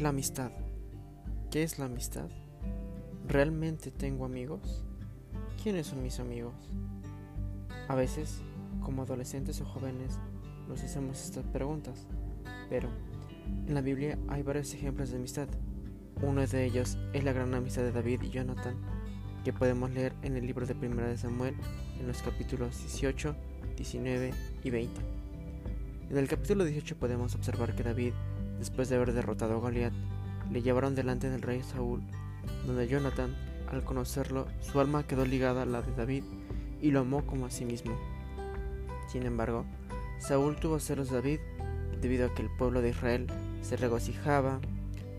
La amistad. ¿Qué es la amistad? ¿Realmente tengo amigos? ¿Quiénes son mis amigos? A veces, como adolescentes o jóvenes, nos hacemos estas preguntas, pero en la Biblia hay varios ejemplos de amistad. Uno de ellos es la gran amistad de David y Jonathan, que podemos leer en el libro de Primera de Samuel en los capítulos 18, 19 y 20. En el capítulo 18 podemos observar que David Después de haber derrotado a Goliat, le llevaron delante del rey Saúl, donde Jonathan, al conocerlo, su alma quedó ligada a la de David y lo amó como a sí mismo. Sin embargo, Saúl tuvo celos de David debido a que el pueblo de Israel se regocijaba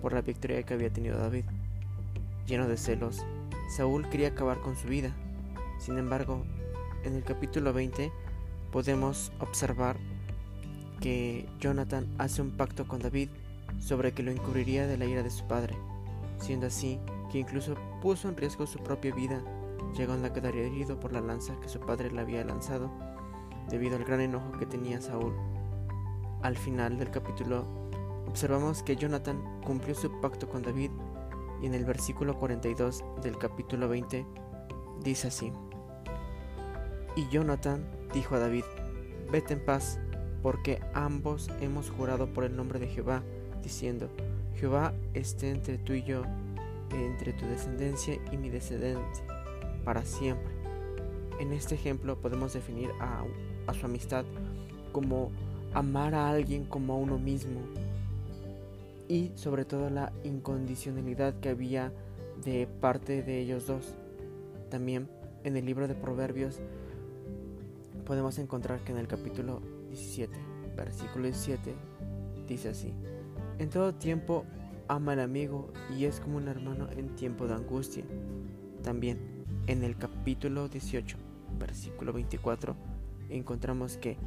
por la victoria que había tenido David. Lleno de celos, Saúl quería acabar con su vida. Sin embargo, en el capítulo 20 podemos observar que Jonathan hace un pacto con David sobre que lo encubriría de la ira de su padre, siendo así que incluso puso en riesgo su propia vida, llegando a quedar herido por la lanza que su padre le había lanzado, debido al gran enojo que tenía Saúl. Al final del capítulo, observamos que Jonathan cumplió su pacto con David y en el versículo 42 del capítulo 20 dice así, Y Jonathan dijo a David, vete en paz, porque ambos hemos jurado por el nombre de Jehová, diciendo, Jehová esté entre tú y yo, entre tu descendencia y mi descendencia, para siempre. En este ejemplo podemos definir a, a su amistad como amar a alguien como a uno mismo y sobre todo la incondicionalidad que había de parte de ellos dos. También en el libro de Proverbios podemos encontrar que en el capítulo 17, versículo 17, dice así, En todo tiempo ama al amigo y es como un hermano en tiempo de angustia. También en el capítulo 18, versículo 24, encontramos que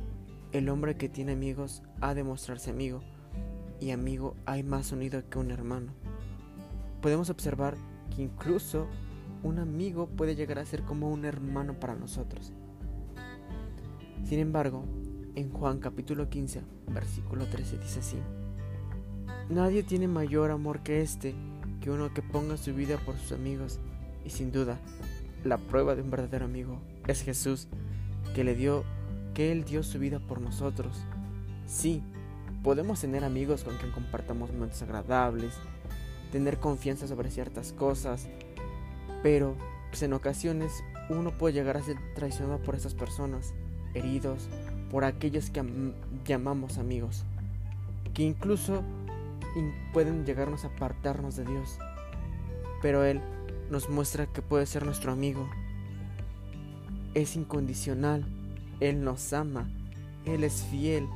el hombre que tiene amigos ha de mostrarse amigo, y amigo hay más unido que un hermano. Podemos observar que incluso un amigo puede llegar a ser como un hermano para nosotros. Sin embargo, en Juan capítulo 15, versículo 13 dice así, Nadie tiene mayor amor que este, que uno que ponga su vida por sus amigos, y sin duda, la prueba de un verdadero amigo es Jesús, que le dio, que Él dio su vida por nosotros. Sí, podemos tener amigos con quien compartamos momentos agradables, tener confianza sobre ciertas cosas, pero pues, en ocasiones uno puede llegar a ser traicionado por esas personas, heridos, por aquellos que llamamos amigos, que incluso pueden llegarnos a apartarnos de Dios. Pero Él nos muestra que puede ser nuestro amigo. Es incondicional, Él nos ama, Él es fiel.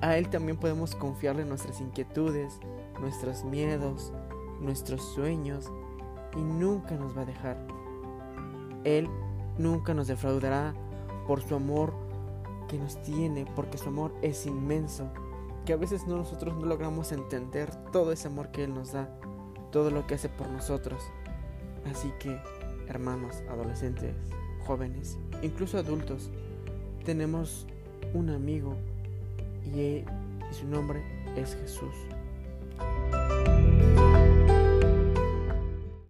A Él también podemos confiarle nuestras inquietudes, nuestros miedos, nuestros sueños y nunca nos va a dejar. Él nunca nos defraudará por su amor que nos tiene, porque su amor es inmenso, que a veces nosotros no logramos entender todo ese amor que Él nos da, todo lo que hace por nosotros. Así que, hermanos, adolescentes, jóvenes, incluso adultos, tenemos un amigo y, y su nombre es Jesús.